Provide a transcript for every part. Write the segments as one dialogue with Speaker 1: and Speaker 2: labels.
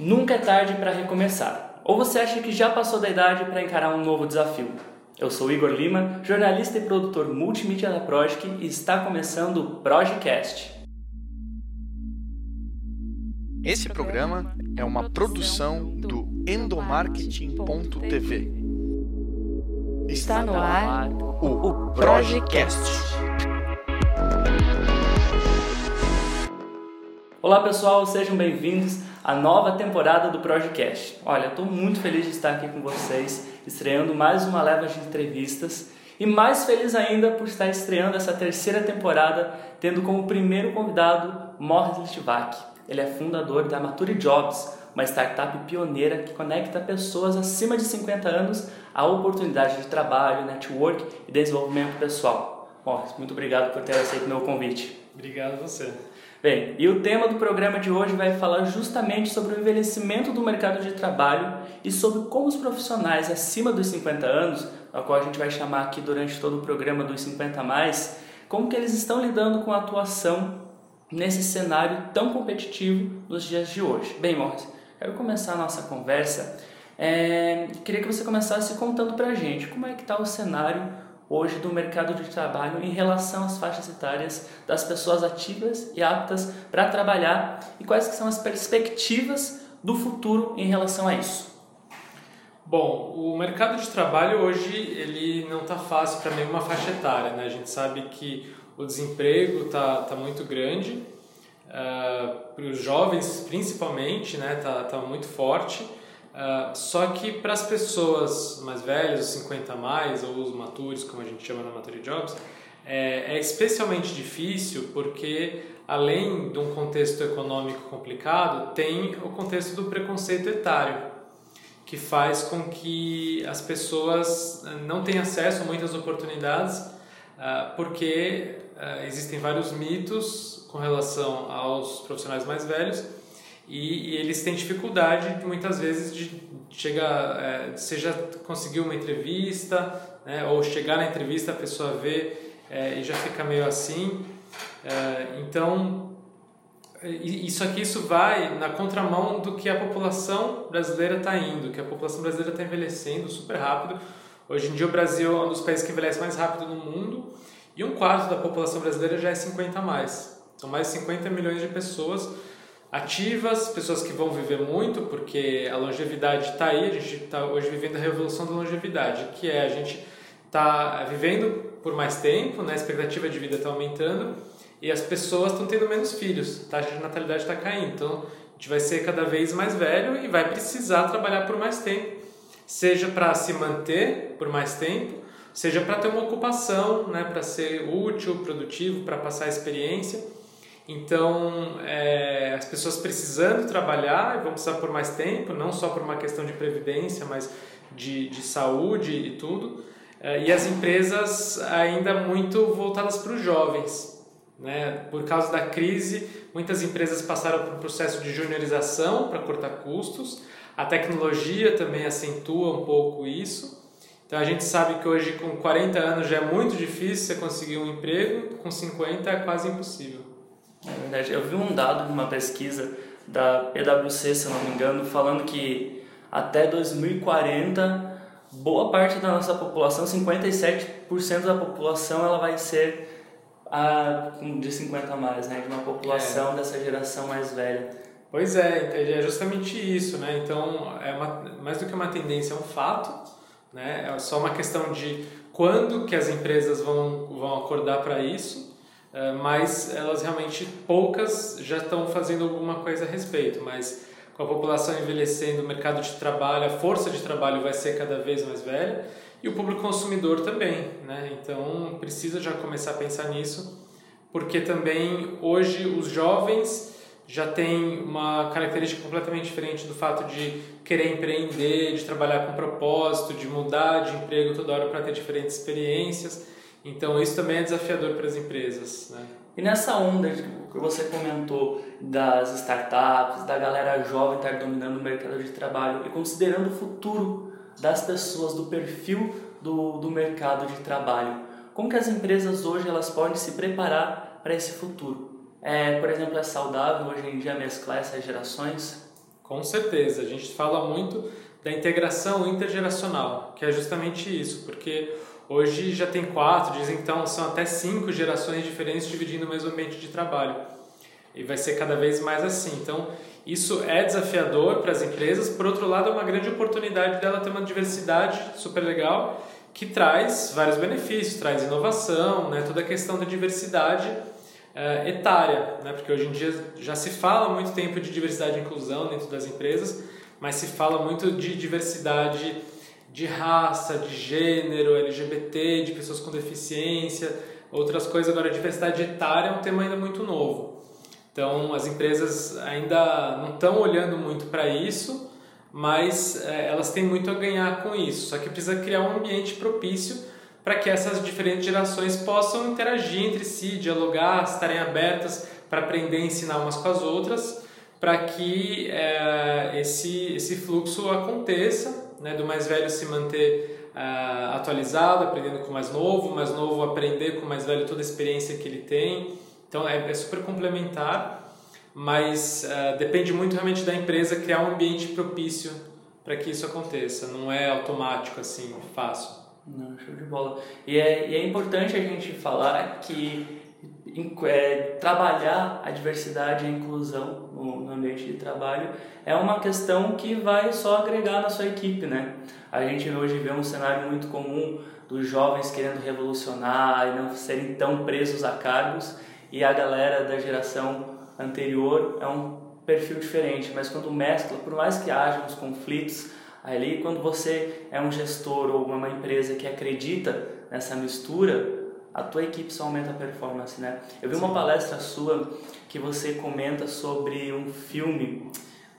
Speaker 1: Nunca é tarde para recomeçar. Ou você acha que já passou da idade para encarar um novo desafio? Eu sou Igor Lima, jornalista e produtor multimídia da Projic e está começando o Projicast.
Speaker 2: Esse programa é uma produção do endomarketing.tv.
Speaker 3: Está no ar
Speaker 2: o Projicast.
Speaker 1: Olá pessoal, sejam bem-vindos à nova temporada do Projecast. Olha, estou muito feliz de estar aqui com vocês, estreando mais uma leva de entrevistas e mais feliz ainda por estar estreando essa terceira temporada, tendo como primeiro convidado Morris Litvak. Ele é fundador da Mature Jobs, uma startup pioneira que conecta pessoas acima de 50 anos a oportunidades de trabalho, network e desenvolvimento pessoal. Morris, muito obrigado por ter aceito meu convite.
Speaker 4: Obrigado a você.
Speaker 1: Bem, e o tema do programa de hoje vai falar justamente sobre o envelhecimento do mercado de trabalho e sobre como os profissionais acima dos 50 anos, a qual a gente vai chamar aqui durante todo o programa dos 50 mais, como que eles estão lidando com a atuação nesse cenário tão competitivo nos dias de hoje. Bem, Morris, quero começar a nossa conversa. É, queria que você começasse contando pra gente como é que está o cenário hoje do mercado de trabalho em relação às faixas etárias das pessoas ativas e aptas para trabalhar e quais que são as perspectivas do futuro em relação a isso?
Speaker 4: Bom, o mercado de trabalho hoje ele não está fácil para nenhuma faixa etária, né? A gente sabe que o desemprego está tá muito grande, uh, para os jovens principalmente, né? Tá, tá muito forte. Uh, só que para as pessoas mais velhas, os 50 a mais, ou os maturos, como a gente chama na Mature Jobs, é, é especialmente difícil porque, além de um contexto econômico complicado, tem o contexto do preconceito etário, que faz com que as pessoas não tenham acesso a muitas oportunidades, uh, porque existem vários mitos com relação aos profissionais mais velhos e, e, eles têm dificuldade muitas vezes de chegar, é, seja conseguir uma entrevista, né, ou chegar na entrevista a pessoa vê é, e já fica meio assim. É, então, isso aqui isso vai na contramão do que a população brasileira está indo, que a população brasileira está envelhecendo super rápido. Hoje em dia o Brasil é um dos países que envelhece mais rápido no mundo e um quarto da população brasileira já é 50 a mais. São mais de 50 milhões de pessoas ativas, pessoas que vão viver muito, porque a longevidade está aí, a gente está hoje vivendo a revolução da longevidade, que é a gente está vivendo por mais tempo, né? a expectativa de vida está aumentando e as pessoas estão tendo menos filhos, a taxa de natalidade está caindo, então a gente vai ser cada vez mais velho e vai precisar trabalhar por mais tempo, seja para se manter por mais tempo, seja para ter uma ocupação, né? para ser útil, produtivo, para passar experiência. Então, é, as pessoas precisando trabalhar vão precisar por mais tempo, não só por uma questão de previdência, mas de, de saúde e tudo. É, e as empresas ainda muito voltadas para os jovens. Né? Por causa da crise, muitas empresas passaram por um processo de juniorização para cortar custos. A tecnologia também acentua um pouco isso. Então a gente sabe que hoje com 40 anos já é muito difícil você conseguir um emprego, com 50 é quase impossível.
Speaker 1: É verdade. Eu vi um dado de uma pesquisa da PwC, se eu não me engano, falando que até 2040 boa parte da nossa população, 57% da população, ela vai ser a, de 50 a mais, né? De uma população é. dessa geração mais velha.
Speaker 4: Pois é, é justamente isso, né? Então, é uma, mais do que uma tendência, é um fato, né? É só uma questão de quando que as empresas vão, vão acordar para isso mas elas realmente poucas já estão fazendo alguma coisa a respeito, mas com a população envelhecendo, o mercado de trabalho, a força de trabalho vai ser cada vez mais velha e o público consumidor também, né? Então precisa já começar a pensar nisso, porque também hoje os jovens já têm uma característica completamente diferente do fato de querer empreender, de trabalhar com propósito, de mudar de emprego toda hora para ter diferentes experiências. Então isso também é desafiador para as empresas. Né?
Speaker 1: E nessa onda que você comentou das startups, da galera jovem estar dominando o mercado de trabalho e considerando o futuro das pessoas, do perfil do, do mercado de trabalho, como que as empresas hoje elas podem se preparar para esse futuro? É, por exemplo, é saudável hoje em dia mesclar essas gerações?
Speaker 4: Com certeza, a gente fala muito da integração intergeracional, que é justamente isso, porque hoje já tem quatro, dizem então são até cinco gerações diferentes dividindo o mesmo ambiente de trabalho. E vai ser cada vez mais assim. Então, isso é desafiador para as empresas, por outro lado, é uma grande oportunidade dela ter uma diversidade super legal que traz vários benefícios, traz inovação, né, toda a questão da diversidade uh, etária, né, porque hoje em dia já se fala muito tempo de diversidade e inclusão dentro das empresas, mas se fala muito de diversidade de raça, de gênero, LGBT, de pessoas com deficiência, outras coisas. Agora, a diversidade etária é um tema ainda muito novo. Então, as empresas ainda não estão olhando muito para isso, mas é, elas têm muito a ganhar com isso. Só que precisa criar um ambiente propício para que essas diferentes gerações possam interagir entre si, dialogar, estarem abertas para aprender e ensinar umas com as outras, para que é, esse, esse fluxo aconteça, né, do mais velho se manter é, atualizado, aprendendo com o mais novo, o mais novo aprender com o mais velho toda a experiência que ele tem. Então é, é super complementar mas uh, depende muito realmente da empresa criar um ambiente propício para que isso aconteça. Não é automático assim, fácil.
Speaker 1: Não, show de bola. E é, e é importante a gente falar que é, trabalhar a diversidade e a inclusão no, no, ambiente de trabalho é uma questão que vai só agregar na sua equipe, né? A gente hoje vê um cenário muito comum dos jovens querendo revolucionar e não serem tão presos a cargos e a galera da geração anterior é um perfil diferente, mas quando mescla, por mais que haja uns conflitos ali, quando você é um gestor ou uma empresa que acredita nessa mistura, a tua equipe só aumenta a performance, né? Eu vi Sim. uma palestra sua que você comenta sobre um filme,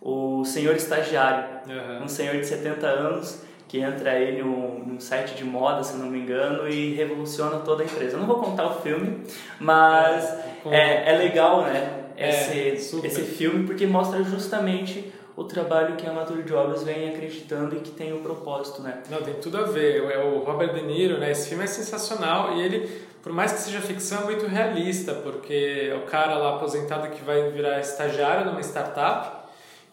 Speaker 1: O Senhor Estagiário, uhum. um senhor de 70 anos que entra ele num, num site de moda, se não me engano, e revoluciona toda a empresa. Eu não vou contar o filme, mas é, é, é legal, né? esse, é, esse filme, porque mostra justamente o trabalho que a Amateur Jobs vem acreditando e que tem um propósito, né?
Speaker 4: Não, tem tudo a ver. É o Robert De Niro, né? Esse filme é sensacional e ele, por mais que seja ficção, é muito realista, porque é o cara lá aposentado que vai virar estagiário numa startup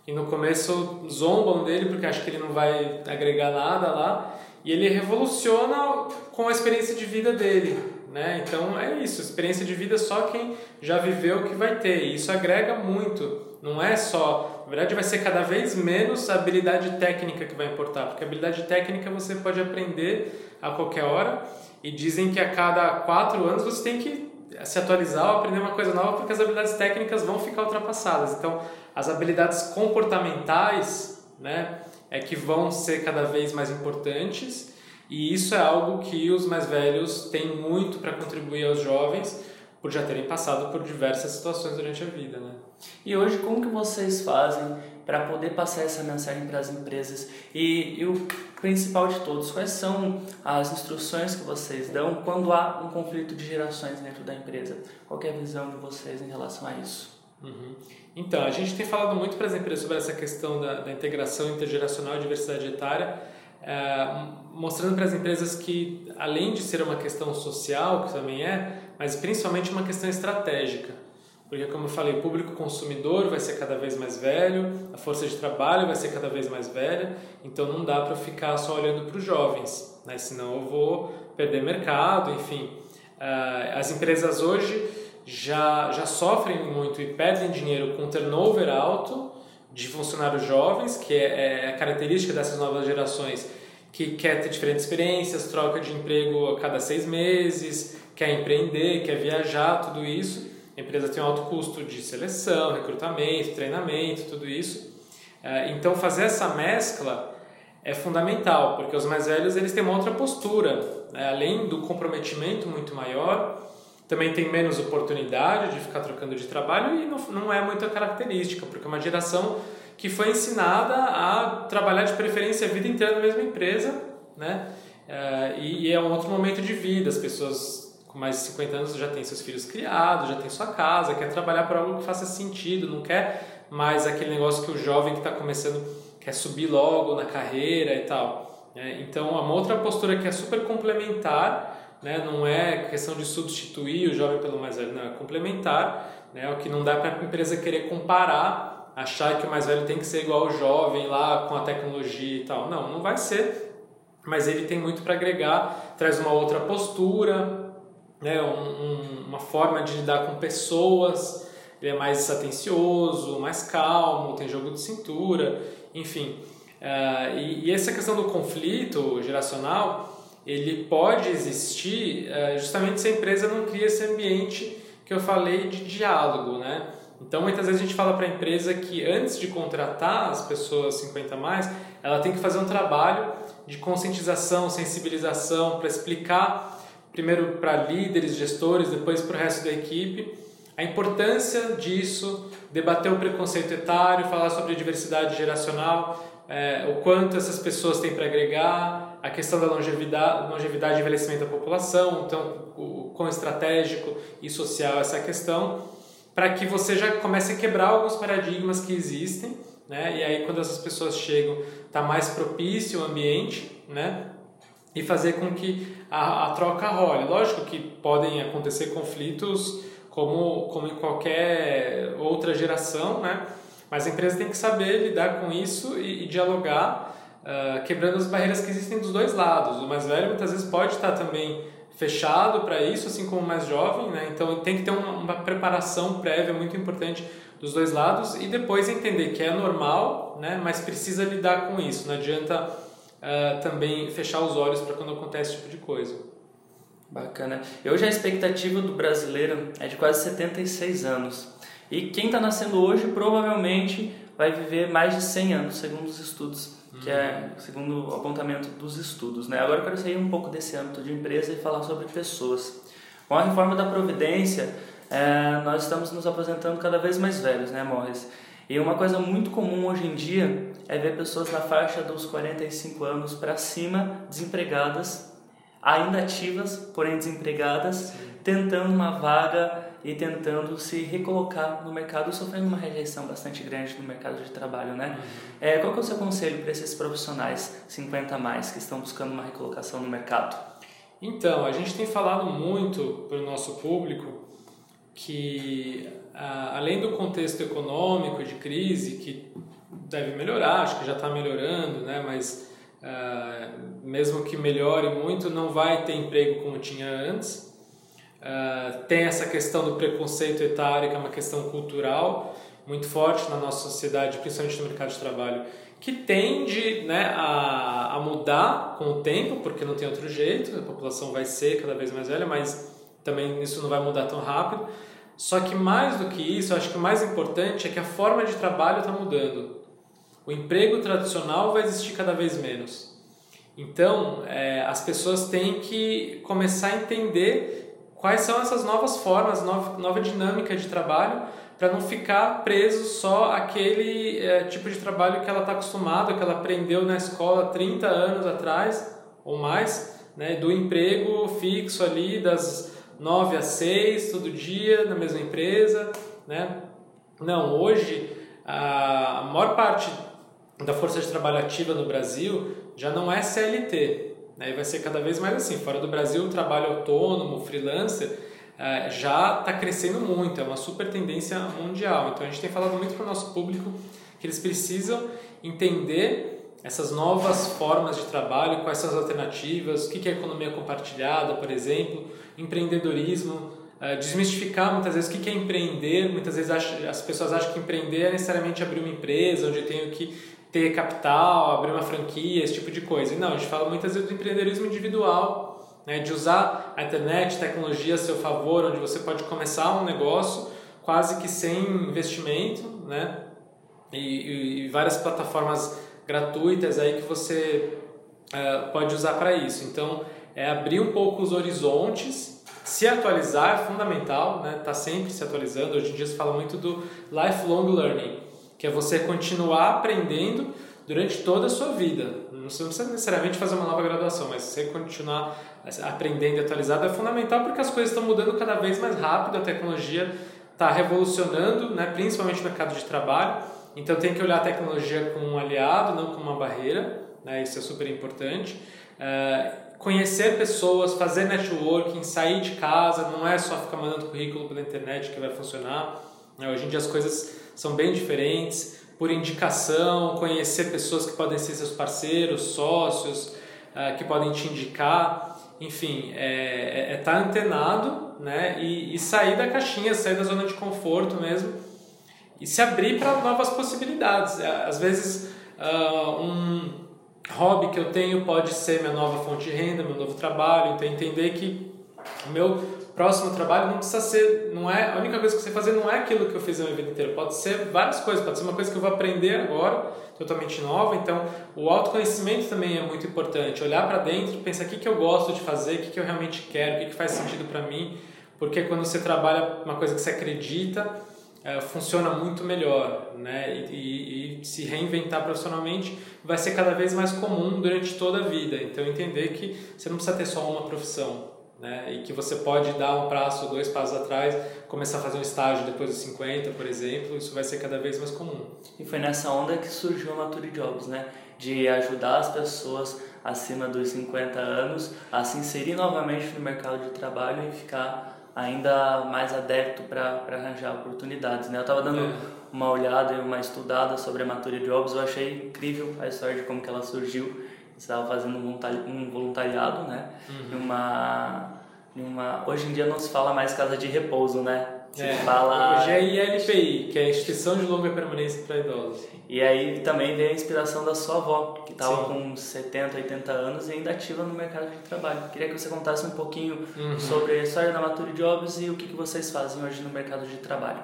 Speaker 4: e no começo zombam dele porque acham que ele não vai agregar nada lá e ele revoluciona com a experiência de vida dele. Né? Então é isso, experiência de vida só quem já viveu que vai ter. E isso agrega muito. Não é só, na verdade vai ser cada vez menos a habilidade técnica que vai importar, porque a habilidade técnica você pode aprender a qualquer hora e dizem que a cada quatro anos você tem que se atualizar ou aprender uma coisa nova porque as habilidades técnicas vão ficar ultrapassadas. Então as habilidades comportamentais, né, é que vão ser cada vez mais importantes e isso é algo que os mais velhos têm muito para contribuir aos jovens, por já terem passado por diversas situações durante a vida, né?
Speaker 1: E hoje como que vocês fazem para poder passar essa mensagem para as empresas? E, e, o principal de todos, quais são as instruções que vocês dão quando há um conflito de gerações dentro da empresa? Qual é a visão de vocês em relação a isso?
Speaker 4: Uhum. Então, a gente tem falado muito para as empresas sobre essa questão da, da integração intergeracional e diversidade etária, é, mostrando para as empresas que, além de ser uma questão social, que também é, mas principalmente uma questão estratégica. Porque, como eu falei, o público consumidor vai ser cada vez mais velho, a força de trabalho vai ser cada vez mais velha, então não dá para ficar só olhando para os jovens, né? senão eu vou perder mercado, enfim. Uh, as empresas hoje já, já sofrem muito e perdem dinheiro com turnover alto de funcionários jovens, que é, é a característica dessas novas gerações, que quer ter diferentes experiências, troca de emprego a cada seis meses, quer empreender, quer viajar, tudo isso. A empresa tem um alto custo de seleção, recrutamento, treinamento, tudo isso. É, então, fazer essa mescla é fundamental, porque os mais velhos eles têm uma outra postura. Né? Além do comprometimento muito maior, também tem menos oportunidade de ficar trocando de trabalho e não, não é muita característica, porque é uma geração que foi ensinada a trabalhar de preferência a vida inteira na mesma empresa, né? É, e, é um outro momento de vida, as pessoas com mais de 50 anos já têm seus filhos criados, já tem sua casa, quer trabalhar por algo que faça sentido, não quer mais aquele negócio que o jovem que está começando quer subir logo na carreira e tal. Né? Então, é uma outra postura que é super complementar, né? não é questão de substituir o jovem pelo mais velho, não, é complementar, né? o que não dá para a empresa querer comparar achar que o mais velho tem que ser igual ao jovem lá com a tecnologia e tal. Não, não vai ser, mas ele tem muito para agregar, traz uma outra postura, né, um, um, uma forma de lidar com pessoas, ele é mais atencioso, mais calmo, tem jogo de cintura, enfim. Uh, e, e, essa questão do conflito geracional, ele pode existir uh, justamente se a empresa não cria esse ambiente que eu falei de diálogo, né? Então, muitas vezes a gente fala para a empresa que antes de contratar as pessoas 50 mais, ela tem que fazer um trabalho de conscientização, sensibilização, para explicar primeiro para líderes, gestores, depois para o resto da equipe, a importância disso, debater o preconceito etário, falar sobre diversidade geracional, é, o quanto essas pessoas têm para agregar, a questão da longevidade, longevidade e envelhecimento da população, então o quão estratégico e social essa questão, para que você já comece a quebrar alguns paradigmas que existem, né? E aí quando essas pessoas chegam, está mais propício o ambiente, né? E fazer com que a, a troca role. Lógico que podem acontecer conflitos como, como em qualquer outra geração, né? Mas a empresa tem que saber lidar com isso e, e dialogar, uh, quebrando as barreiras que existem dos dois lados. O mais velho muitas vezes pode estar também fechado para isso, assim como mais jovem, né? Então tem que ter uma, uma, preparação prévia muito importante dos dois lados e depois entender que é normal, né? Mas precisa lidar com isso. Não adianta uh, também fechar os olhos para quando acontece esse tipo de coisa.
Speaker 1: Bacana. E hoje a expectativa do brasileiro é de quase 76 anos. E quem está nascendo hoje provavelmente vai viver mais de 100 anos, segundo os estudos, que é segundo o apontamento dos estudos. Né? Agora eu quero sair um pouco desse âmbito de empresa e falar sobre pessoas. Com a reforma da Providência, é, nós estamos nos aposentando cada vez mais velhos, né, Morris? E uma coisa muito comum hoje em dia é ver pessoas na faixa dos 45 anos para cima, desempregadas, ainda ativas, porém desempregadas, Sim. tentando uma vaga e tentando se recolocar no mercado, sofrendo uma rejeição bastante grande no mercado de trabalho, né? Uhum. É, qual que é o seu conselho para esses profissionais 50 a mais que estão buscando uma recolocação no mercado?
Speaker 4: Então, a gente tem falado muito para o nosso público que, além do contexto econômico de crise, que deve melhorar, acho que já está melhorando, né? Mas uh, mesmo que melhore muito, não vai ter emprego como tinha antes. Uh, tem essa questão do preconceito etário, que é uma questão cultural muito forte na nossa sociedade, principalmente no mercado de trabalho, que tende né, a, a mudar com o tempo, porque não tem outro jeito, a população vai ser cada vez mais velha, mas também isso não vai mudar tão rápido. Só que mais do que isso, acho que o mais importante é que a forma de trabalho está mudando. O emprego tradicional vai existir cada vez menos. Então, é, as pessoas têm que começar a entender quais são essas novas formas, nova, nova dinâmica de trabalho, para não ficar preso só àquele é, tipo de trabalho que ela está acostumada, que ela aprendeu na escola 30 anos atrás ou mais, né, do emprego fixo ali das 9 às 6 todo dia na mesma empresa, né? Não, hoje a maior parte da força de trabalho ativa no Brasil já não é CLT, né? E vai ser cada vez mais assim. Fora do Brasil, o trabalho autônomo, freelancer, uh, já está crescendo muito, é uma super tendência mundial. Então a gente tem falado muito para o nosso público que eles precisam entender essas novas formas de trabalho, quais são as alternativas, o que é economia compartilhada, por exemplo, empreendedorismo, uh, desmistificar muitas vezes o que é empreender. Muitas vezes as pessoas acham que empreender é necessariamente abrir uma empresa onde eu tenho que ter capital, abrir uma franquia, esse tipo de coisa. E não, a gente fala muitas vezes do empreendedorismo individual, né, de usar a internet, tecnologia a seu favor, onde você pode começar um negócio quase que sem investimento, né, e, e várias plataformas gratuitas aí que você uh, pode usar para isso. Então, é abrir um pouco os horizontes, se atualizar é fundamental, né? Tá sempre se atualizando. Hoje em dia se fala muito do lifelong learning que é você continuar aprendendo durante toda a sua vida. Você não precisa necessariamente fazer uma nova graduação, mas você continuar aprendendo e atualizado é fundamental porque as coisas estão mudando cada vez mais rápido, a tecnologia está revolucionando, né, principalmente no mercado de trabalho. Então tem que olhar a tecnologia como um aliado, não como uma barreira, né, isso é super importante. É, conhecer pessoas, fazer networking, sair de casa, não é só ficar mandando currículo pela internet que vai funcionar. Né, hoje em dia as coisas são bem diferentes, por indicação, conhecer pessoas que podem ser seus parceiros, sócios, uh, que podem te indicar, enfim, é, é, é tá antenado né? E, e sair da caixinha, sair da zona de conforto mesmo e se abrir para novas possibilidades. É, às vezes, uh, um hobby que eu tenho pode ser minha nova fonte de renda, meu novo trabalho, então entender que o meu próximo trabalho não precisa ser, não é, a única coisa que você fazer não é aquilo que eu fiz a minha vida inteira, pode ser várias coisas, pode ser uma coisa que eu vou aprender agora, totalmente nova, então o autoconhecimento também é muito importante, olhar para dentro, pensar o que, que eu gosto de fazer, o que, que eu realmente quero, o que, que faz sentido para mim, porque quando você trabalha uma coisa que você acredita, é, funciona muito melhor, né? E, e, e, se reinventar profissionalmente vai ser cada vez mais comum durante toda a vida. Então entender que você não precisa ter só uma profissão, né? E que você pode dar um passo, dois passos atrás, começar a fazer um estágio depois dos 50, por exemplo, isso vai ser cada vez mais comum.
Speaker 1: E foi nessa onda que surgiu a Mature Jobs, né? De ajudar as pessoas acima dos 50 anos a se inserir novamente no mercado de trabalho e ficar ainda mais adepto para arranjar oportunidades. Né? Eu estava dando é. uma olhada e uma estudada sobre a Mature Jobs, eu achei incrível a história de como que ela surgiu. Estava fazendo um voluntariado, né? Uhum. Uma, uma, hoje em dia não se fala mais casa de repouso, né? Se
Speaker 4: é,
Speaker 1: fala...
Speaker 4: Hoje é ILPI, que é a Instituição de Longa Permanência para Idosos.
Speaker 1: E aí também veio a inspiração da sua avó, que estava com 70, 80 anos e ainda ativa no mercado de trabalho. Queria que você contasse um pouquinho uhum. sobre a história da Mature Jobs e o que, que vocês fazem hoje no mercado de trabalho.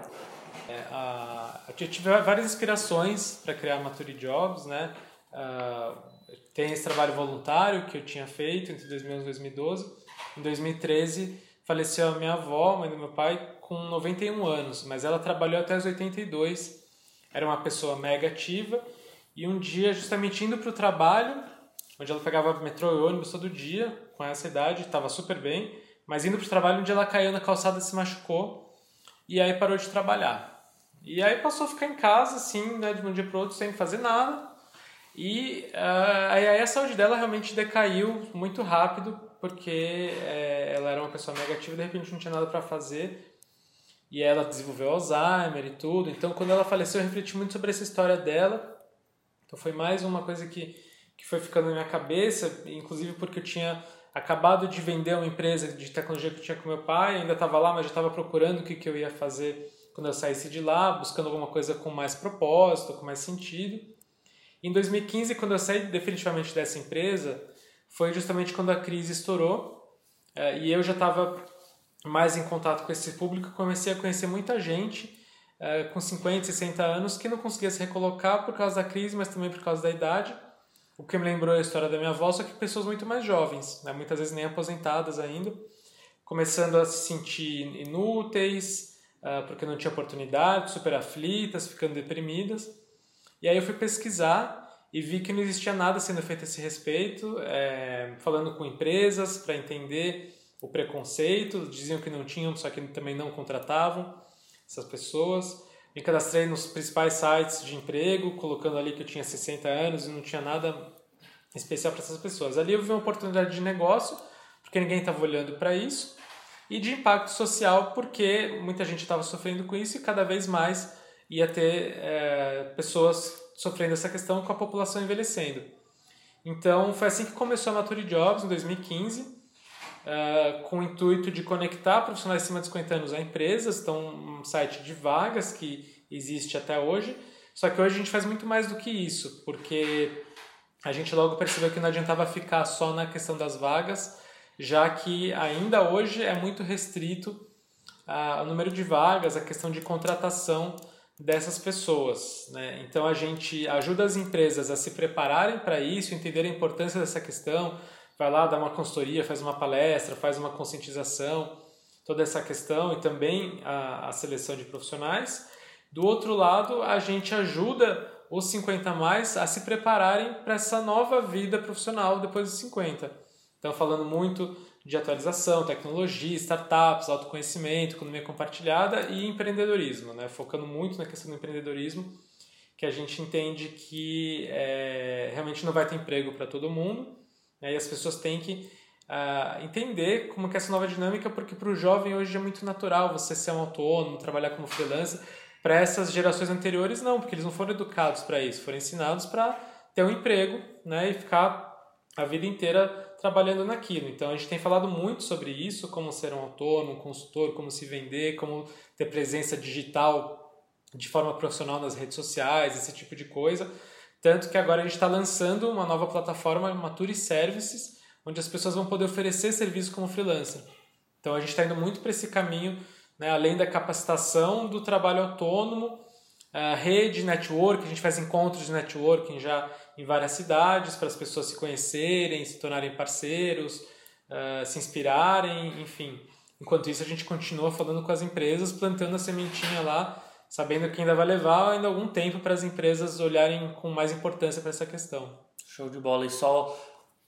Speaker 4: É, a, eu tive várias inspirações para criar a Mature Jobs, né? Uh, tem esse trabalho voluntário que eu tinha feito entre 2011 e 2012. Em 2013 faleceu a minha avó, mãe do meu pai, com 91 anos, mas ela trabalhou até os 82 era uma pessoa mega ativa e um dia, justamente indo para o trabalho, onde ela pegava metrô e ônibus todo dia, com essa idade, estava super bem, mas indo para o trabalho, um dia ela caiu na calçada, se machucou e aí parou de trabalhar. E aí passou a ficar em casa, assim, né, de um dia para outro, sem fazer nada. E uh, aí a saúde dela realmente decaiu muito rápido, porque uh, ela era uma pessoa negativa e de repente não tinha nada para fazer e ela desenvolveu Alzheimer e tudo. Então, quando ela faleceu, eu refleti muito sobre essa história dela. Então, foi mais uma coisa que, que foi ficando na minha cabeça, inclusive porque eu tinha acabado de vender uma empresa de tecnologia que eu tinha com meu pai, ainda estava lá, mas já estava procurando o que, que eu ia fazer quando eu saísse de lá, buscando alguma coisa com mais propósito, com mais sentido. Em 2015, quando eu saí definitivamente dessa empresa, foi justamente quando a crise estourou eh, e eu já estava mais em contato com esse público, comecei a conhecer muita gente é, com 50, 60 anos que não conseguia se recolocar por causa da crise, mas também por causa da idade. O que me lembrou a história da minha avó, só que pessoas muito mais jovens, né? muitas vezes nem aposentadas ainda, começando a se sentir inúteis, uh, porque não tinha oportunidade, super aflitas, ficando deprimidas. E aí eu fui pesquisar e vi que não existia nada sendo feito a esse respeito, é, falando com empresas para entender o preconceito, diziam que não tinham, só que também não contratavam essas pessoas. Me cadastrei nos principais sites de emprego, colocando ali que eu tinha 60 anos e não tinha nada especial para essas pessoas. Ali eu vi uma oportunidade de negócio, porque ninguém estava olhando para isso, e de impacto social, porque muita gente estava sofrendo com isso e cada vez mais ia ter é, pessoas sofrendo essa questão com a população envelhecendo. Então foi assim que começou a Mature Jobs em 2015 uh, com o intuito de conectar profissionais acima de 50 anos a empresas. Então, um site de vagas que existe até hoje. Só que hoje a gente faz muito mais do que isso, porque a gente logo percebeu que não adiantava ficar só na questão das vagas, já que ainda hoje é muito restrito uh, o número de vagas, a questão de contratação dessas pessoas. Né? Então a gente ajuda as empresas a se prepararem para isso, entender a importância dessa questão, vai lá, dá uma consultoria, faz uma palestra, faz uma conscientização, toda essa questão e também a, a seleção de profissionais. Do outro lado, a gente ajuda os 50 mais a se prepararem para essa nova vida profissional depois dos 50. Então, falando muito de atualização, tecnologia, startups, autoconhecimento, economia compartilhada e empreendedorismo, né? focando muito na questão do empreendedorismo, que a gente entende que é, realmente não vai ter emprego para todo mundo, né? E as pessoas têm que uh, entender como é essa nova dinâmica, porque para o jovem hoje é muito natural você ser um autônomo, trabalhar como freelancer, Para essas gerações anteriores, não, porque eles não foram educados para isso, foram ensinados para ter um emprego né, e ficar a vida inteira trabalhando naquilo. Então a gente tem falado muito sobre isso, como ser um autônomo, um consultor, como se vender, como ter presença digital de forma profissional nas redes sociais, esse tipo de coisa. Tanto que agora a gente está lançando uma nova plataforma, Mature Services, onde as pessoas vão poder oferecer serviço como freelancer. Então a gente está indo muito para esse caminho, né, além da capacitação do trabalho autônomo, a rede, network, a gente faz encontros de networking já em várias cidades para as pessoas se conhecerem, se tornarem parceiros, uh, se inspirarem, enfim. Enquanto isso, a gente continua falando com as empresas, plantando a sementinha lá, sabendo que ainda vai levar ainda algum tempo para as empresas olharem com mais importância para essa questão.
Speaker 1: Show de bola. E só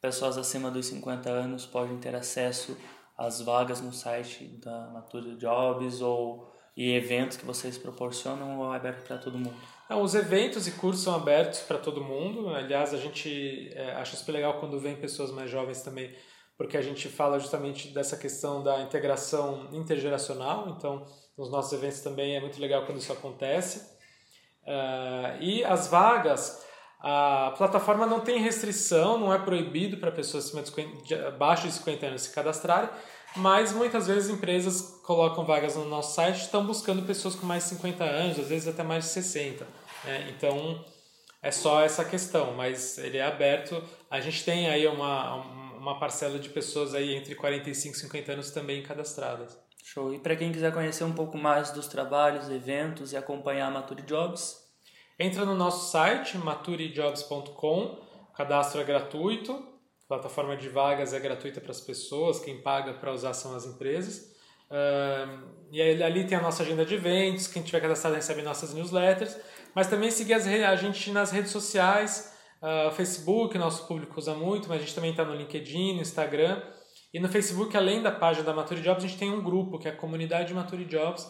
Speaker 1: pessoas acima dos 50 anos podem ter acesso às vagas no site da Natura Jobs ou e eventos que vocês proporcionam ou é aberto para todo mundo?
Speaker 4: Os eventos e cursos são abertos para todo mundo. Aliás, a gente é, acha super legal quando vem pessoas mais jovens também, porque a gente fala justamente dessa questão da integração intergeracional. Então, nos nossos eventos também é muito legal quando isso acontece. Uh, e as vagas, a plataforma não tem restrição, não é proibido para pessoas acima de 50, abaixo de 50 anos se cadastrarem, mas muitas vezes empresas colocam vagas no nosso site estão buscando pessoas com mais de 50 anos, às vezes até mais de 60. Né? Então é só essa questão, mas ele é aberto. A gente tem aí uma, uma parcela de pessoas aí entre 45 e 50 anos também cadastradas.
Speaker 1: Show. E para quem quiser conhecer um pouco mais dos trabalhos, eventos e acompanhar a Mature Jobs?
Speaker 4: Entra no nosso site, maturijobs.com, cadastro é gratuito, plataforma de vagas é gratuita para as pessoas, quem paga para usar são as empresas. Uh, e aí, ali tem a nossa agenda de eventos, quem tiver cadastrado recebe nossas newsletters, mas também seguir as, a gente nas redes sociais, uh, Facebook, nosso público usa muito, mas a gente também está no LinkedIn, no Instagram. E no Facebook, além da página da Mature Jobs, a gente tem um grupo, que é a comunidade Mature Jobs,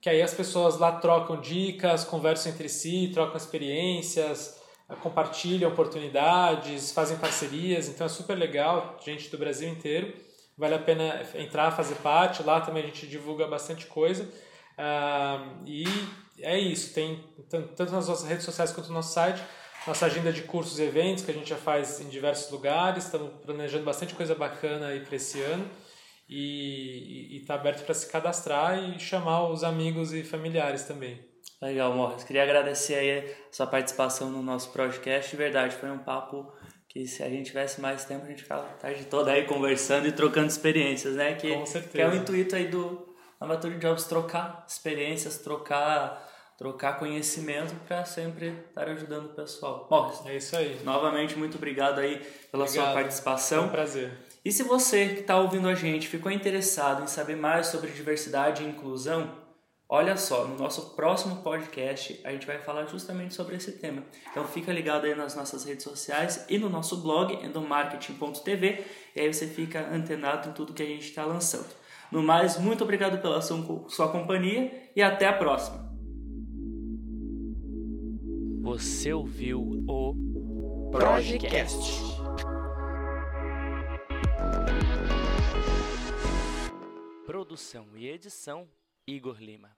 Speaker 4: que aí as pessoas lá trocam dicas, conversam entre si, trocam experiências, compartilham oportunidades, fazem parcerias, então é super legal, gente do Brasil inteiro. Vale a pena entrar, fazer parte. Lá também a gente divulga bastante coisa. Uh, e é isso, tem tanto nas nossas redes sociais quanto no nosso site, nossa agenda de cursos e eventos que a gente já faz em diversos lugares. Estamos planejando bastante coisa bacana aí para esse ano e está aberto para se cadastrar e chamar os amigos e familiares também.
Speaker 1: Legal, Morris. Queria agradecer aí a sua participação no nosso podcast. De verdade, foi um papo que se a gente tivesse mais tempo, a gente ficava a tarde toda aí conversando e trocando experiências, né? Que,
Speaker 4: Com certeza.
Speaker 1: Que é o intuito aí do Amateur Jobs, trocar experiências, trocar trocar conhecimento para sempre estar ajudando o pessoal.
Speaker 4: Morris, é isso aí.
Speaker 1: Novamente, muito obrigado aí pela obrigado. sua participação. É
Speaker 4: um prazer.
Speaker 1: E se você que está ouvindo a gente ficou interessado em saber mais sobre diversidade e inclusão, Olha só, no nosso próximo podcast a gente vai falar justamente sobre esse tema. Então fica ligado aí nas nossas redes sociais e no nosso blog endomarketing.tv e aí você fica antenado em tudo que a gente está lançando. No mais, muito obrigado pela sua companhia e até a próxima.
Speaker 3: Você ouviu o Projecast. Produção e edição Igor Lima.